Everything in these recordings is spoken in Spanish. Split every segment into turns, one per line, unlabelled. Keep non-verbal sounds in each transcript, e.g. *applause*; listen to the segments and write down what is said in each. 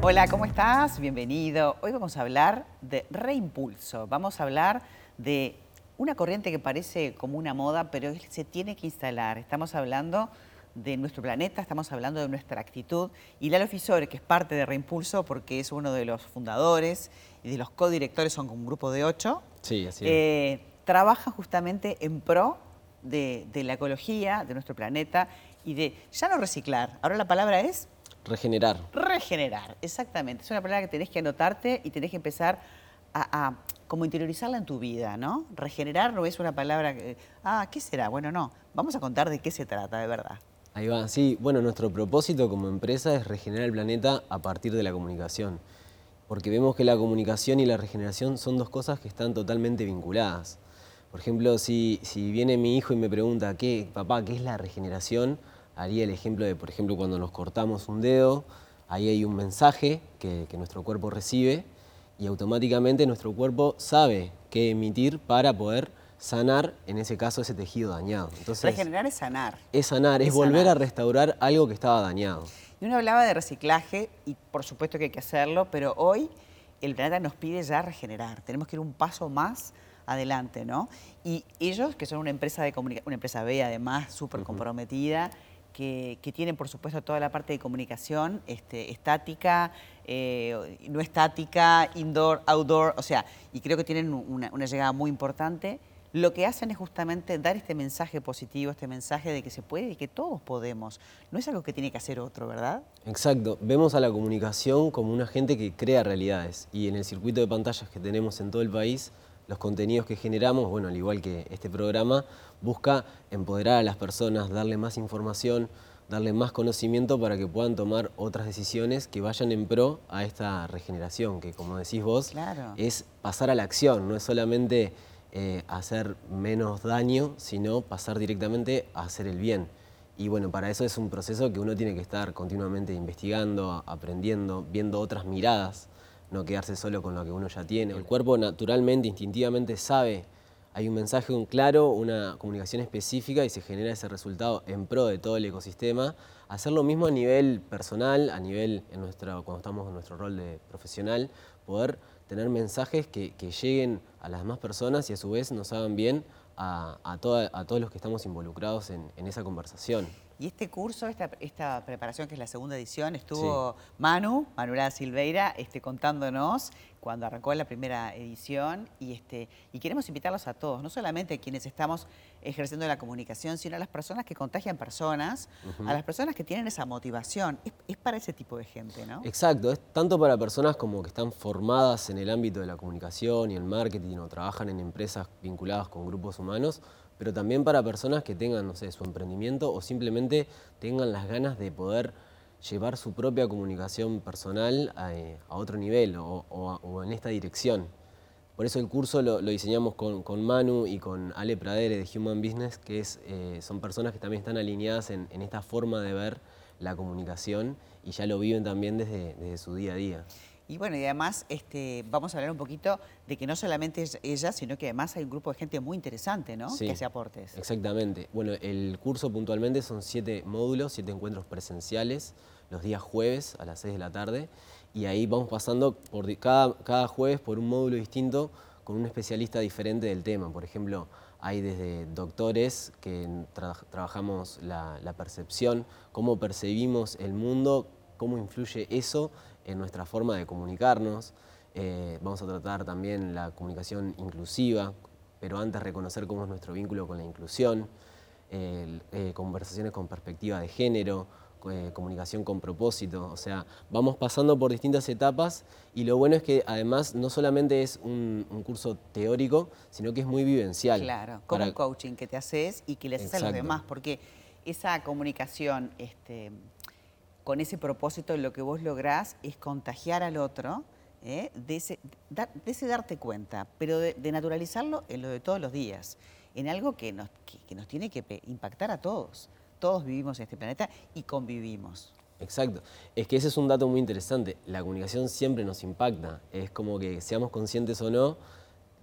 Hola, ¿cómo estás? Bienvenido. Hoy vamos a hablar de reimpulso. Vamos a hablar de una corriente que parece como una moda, pero se tiene que instalar. Estamos hablando de nuestro planeta, estamos hablando de nuestra actitud. Y Lalo Fisore, que es parte de Reimpulso, porque es uno de los fundadores y de los codirectores, son un grupo de ocho,
Sí, así es.
eh, trabaja justamente en pro de, de la ecología, de nuestro planeta y de ya no reciclar. Ahora la palabra es
Regenerar.
regenerar, exactamente. Es una palabra que tenés que anotarte y tenés que empezar a, a como interiorizarla en tu vida, ¿no? Regenerar no es una palabra que, ah, ¿qué será? Bueno, no. Vamos a contar de qué se trata, de verdad.
Ahí va. Sí, bueno, nuestro propósito como empresa es regenerar el planeta a partir de la comunicación. Porque vemos que la comunicación y la regeneración son dos cosas que están totalmente vinculadas. Por ejemplo, si, si viene mi hijo y me pregunta, ¿qué, papá, qué es la regeneración? Haría el ejemplo de, por ejemplo, cuando nos cortamos un dedo, ahí hay un mensaje que, que nuestro cuerpo recibe y automáticamente nuestro cuerpo sabe qué emitir para poder sanar, en ese caso, ese tejido dañado. Entonces,
Regenerar es sanar.
es sanar, es,
Es
volver
sanar.
a restaurar algo que estaba dañado.
Y uno hablaba de reciclaje y por supuesto que hay que hacerlo, pero hoy el planeta nos pide ya regenerar. Tenemos que ir un paso más adelante, ¿no? Y ellos, que son una empresa de comunica- una empresa B además, súper comprometida, que, tienen por supuesto toda la parte de comunicación este, estática, eh, no estática, indoor, outdoor, o sea, y creo que tienen una, una llegada muy importante. Lo que hacen es justamente dar este mensaje positivo, este mensaje de que se puede y que todos podemos. No es algo que tiene que hacer otro, ¿verdad?
Exacto, vemos a la comunicación como un agente que crea realidades y en el circuito de pantallas que tenemos en todo el país, los contenidos que generamos, bueno, al igual que este programa, busca empoderar a las personas, darle más información, darle más conocimiento para que puedan tomar otras decisiones que vayan en pro a esta regeneración, que como decís vos,
Claro.
es pasar a la acción, no es solamente eh, hacer menos daño, sino pasar directamente a hacer el bien. Y bueno, para eso es un proceso que uno tiene que estar continuamente investigando, aprendiendo, viendo otras miradas, no quedarse solo con lo que uno ya tiene. El cuerpo naturalmente, instintivamente sabe, hay un mensaje un claro, una comunicación específica y se genera ese resultado en pro de todo el ecosistema. Hacer lo mismo a nivel personal, a nivel, en nuestra, cuando estamos en nuestro rol de profesional, poder tener mensajes que, que lleguen a las demás personas y a su vez nos hagan bien a, a toda- a todos los que estamos involucrados en, en esa conversación.
Y este curso, esta, esta preparación que es la segunda edición, estuvo Manu, Manuela Silveira, este, contándonos cuando arrancó la primera edición y, este, y queremos invitarlos a todos, no solamente a quienes estamos ejerciendo la comunicación, sino a las personas que contagian personas, a las personas que tienen esa motivación. Es, es para ese tipo de gente, ¿no?
Exacto, es tanto para personas como que están formadas en el ámbito de la comunicación y el marketing o trabajan en empresas vinculadas con grupos humanos, pero también para personas que tengan, no sé, su emprendimiento o simplemente tengan las ganas de poder llevar su propia comunicación personal a, eh, otro nivel o, en esta dirección. Por eso el curso lo, lo diseñamos con, con Manu y con Ale Pradere de Human Business, que es, eh, son personas que también están alineadas en, en esta forma de ver la comunicación y ya lo viven también desde, desde su día a día.
Y bueno, y además este, vamos a hablar un poquito de que no solamente es ella, sino que además hay un grupo de gente muy interesante, ¿no?
Sí.
Que hace aportes.
Exactamente. Bueno, el curso puntualmente son siete módulos, siete encuentros presenciales, los días jueves a las 6 de la tarde. Y ahí vamos pasando por cada, cada jueves por un módulo distinto con un especialista diferente del tema. Por ejemplo, hay desde doctores que tra- trabajamos la, la percepción, cómo percibimos el mundo, cómo influye eso en nuestra forma de comunicarnos. Eh, vamos a tratar también la comunicación inclusiva, pero antes reconocer cómo es nuestro vínculo con la inclusión, eh, conversaciones con perspectiva de género, eh, comunicación con propósito, o sea, vamos pasando por distintas etapas y lo bueno es que además no solamente es un, un curso teórico, sino que es muy vivencial.
Claro, como
Para-
un coaching que te haces y que le haces a los demás, porque esa comunicación este, con ese propósito, lo que vos lográs es contagiar al otro, ¿eh? de, ese, darte cuenta, pero de, naturalizarlo en lo de todos los días, en algo que nos, que, nos tiene que impactar a todos. Todos vivimos en este planeta y convivimos.
Exacto. Es que ese es un dato muy interesante. La comunicación siempre nos impacta. Es como que seamos conscientes o no,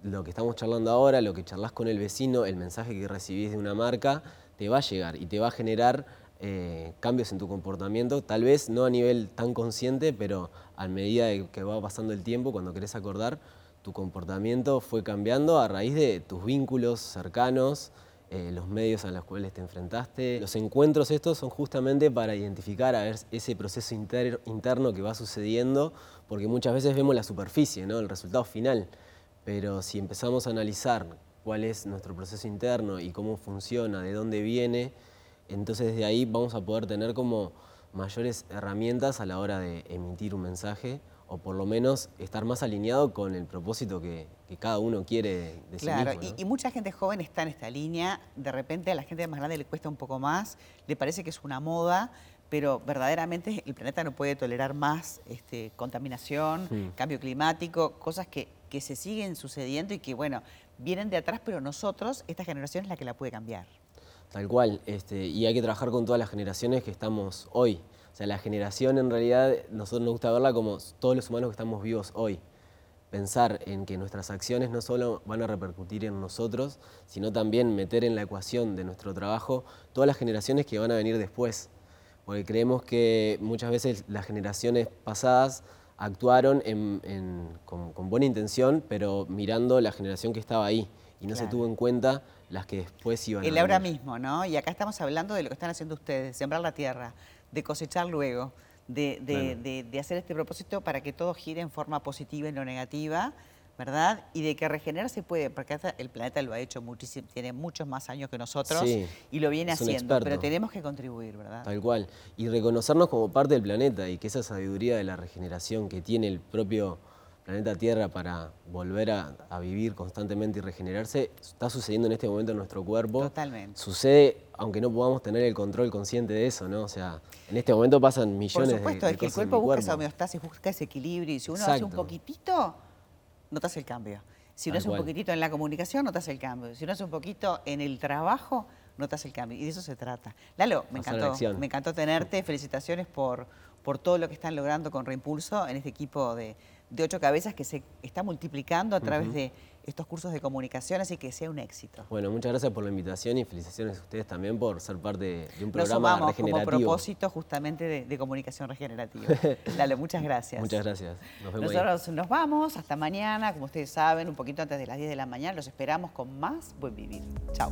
lo que estamos charlando ahora, lo que charlas con el vecino, el mensaje que recibís de una marca, te va a llegar y te va a generar eh, cambios en tu comportamiento, tal vez no a nivel tan consciente, pero a medida que va pasando el tiempo, cuando querés acordar, tu comportamiento fue cambiando a raíz de tus vínculos cercanos, eh, los medios a los cuales te enfrentaste. Los encuentros estos son justamente para identificar a ver ese proceso interno que va sucediendo, porque muchas veces vemos la superficie, ¿no? el resultado final, pero si empezamos a analizar cuál es nuestro proceso interno y cómo funciona, de dónde viene, entonces desde ahí vamos a poder tener como mayores herramientas a la hora de emitir un mensaje o por lo menos estar más alineado con el propósito que, cada uno quiere de
claro,
sí
y, mucha gente joven está en esta línea, de repente a la gente más grande le cuesta un poco más, le parece que es una moda, pero verdaderamente el planeta no puede tolerar más este, contaminación, hmm. cambio climático, cosas que, que se siguen sucediendo y que, bueno, vienen de atrás, pero nosotros, esta generación es la que la puede cambiar.
Tal cual, este, y hay que trabajar con todas las generaciones que estamos hoy. O sea, la generación en realidad, nosotros nos gusta verla como todos los humanos que estamos vivos hoy. Pensar en que nuestras acciones no solo van a repercutir en nosotros, sino también meter en la ecuación de nuestro trabajo todas las generaciones que van a venir después. Porque creemos que muchas veces las generaciones pasadas actuaron con, buena intención, pero mirando la generación que estaba ahí y no se tuvo en cuenta las que después iban
a El ahora mismo, ¿no? Y acá estamos hablando de lo que están haciendo ustedes, sembrar la tierra, de cosechar luego, de, hacer este propósito para que todo gire en forma positiva y no negativa, ¿verdad? Y de que regenerar se puede, porque el planeta lo ha hecho muchísimo, tiene muchos más años que nosotros y lo viene haciendo, pero tenemos que contribuir, ¿verdad?
Tal cual. Y reconocernos como parte del planeta y que esa sabiduría de la regeneración que tiene el propio planeta Tierra para volver a, vivir constantemente y regenerarse está sucediendo en este momento en nuestro cuerpo.
Totalmente.
Sucede aunque no podamos tener el control consciente de eso, ¿no? O sea, en este momento pasan millones de
Por supuesto, es que el cuerpo busca esa homeostasis, busca ese equilibrio y si uno hace un poquitito, notas el cambio. Si uno hace un poquitito en la comunicación, notas el cambio. Si uno hace un poquito en el trabajo, notas el cambio. Y de eso se trata. Lalo, me encantó, me encantó tenerte. Felicitaciones por, por todo lo que están logrando con Reimpulso en este equipo de, de ocho cabezas que se está multiplicando a través de estos cursos de comunicación, así que sea un éxito.
Bueno, muchas gracias por la invitación y felicitaciones a ustedes también por ser parte de un programa
Nos
regenerativo.
como propósito justamente de, comunicación regenerativa. *laughs* Dale, muchas gracias.
Muchas gracias.
Nos vemos Nosotros nos vamos hasta mañana, como ustedes saben, un poquito antes de las 10 de la mañana. Los esperamos con más Buen Vivir. Chao.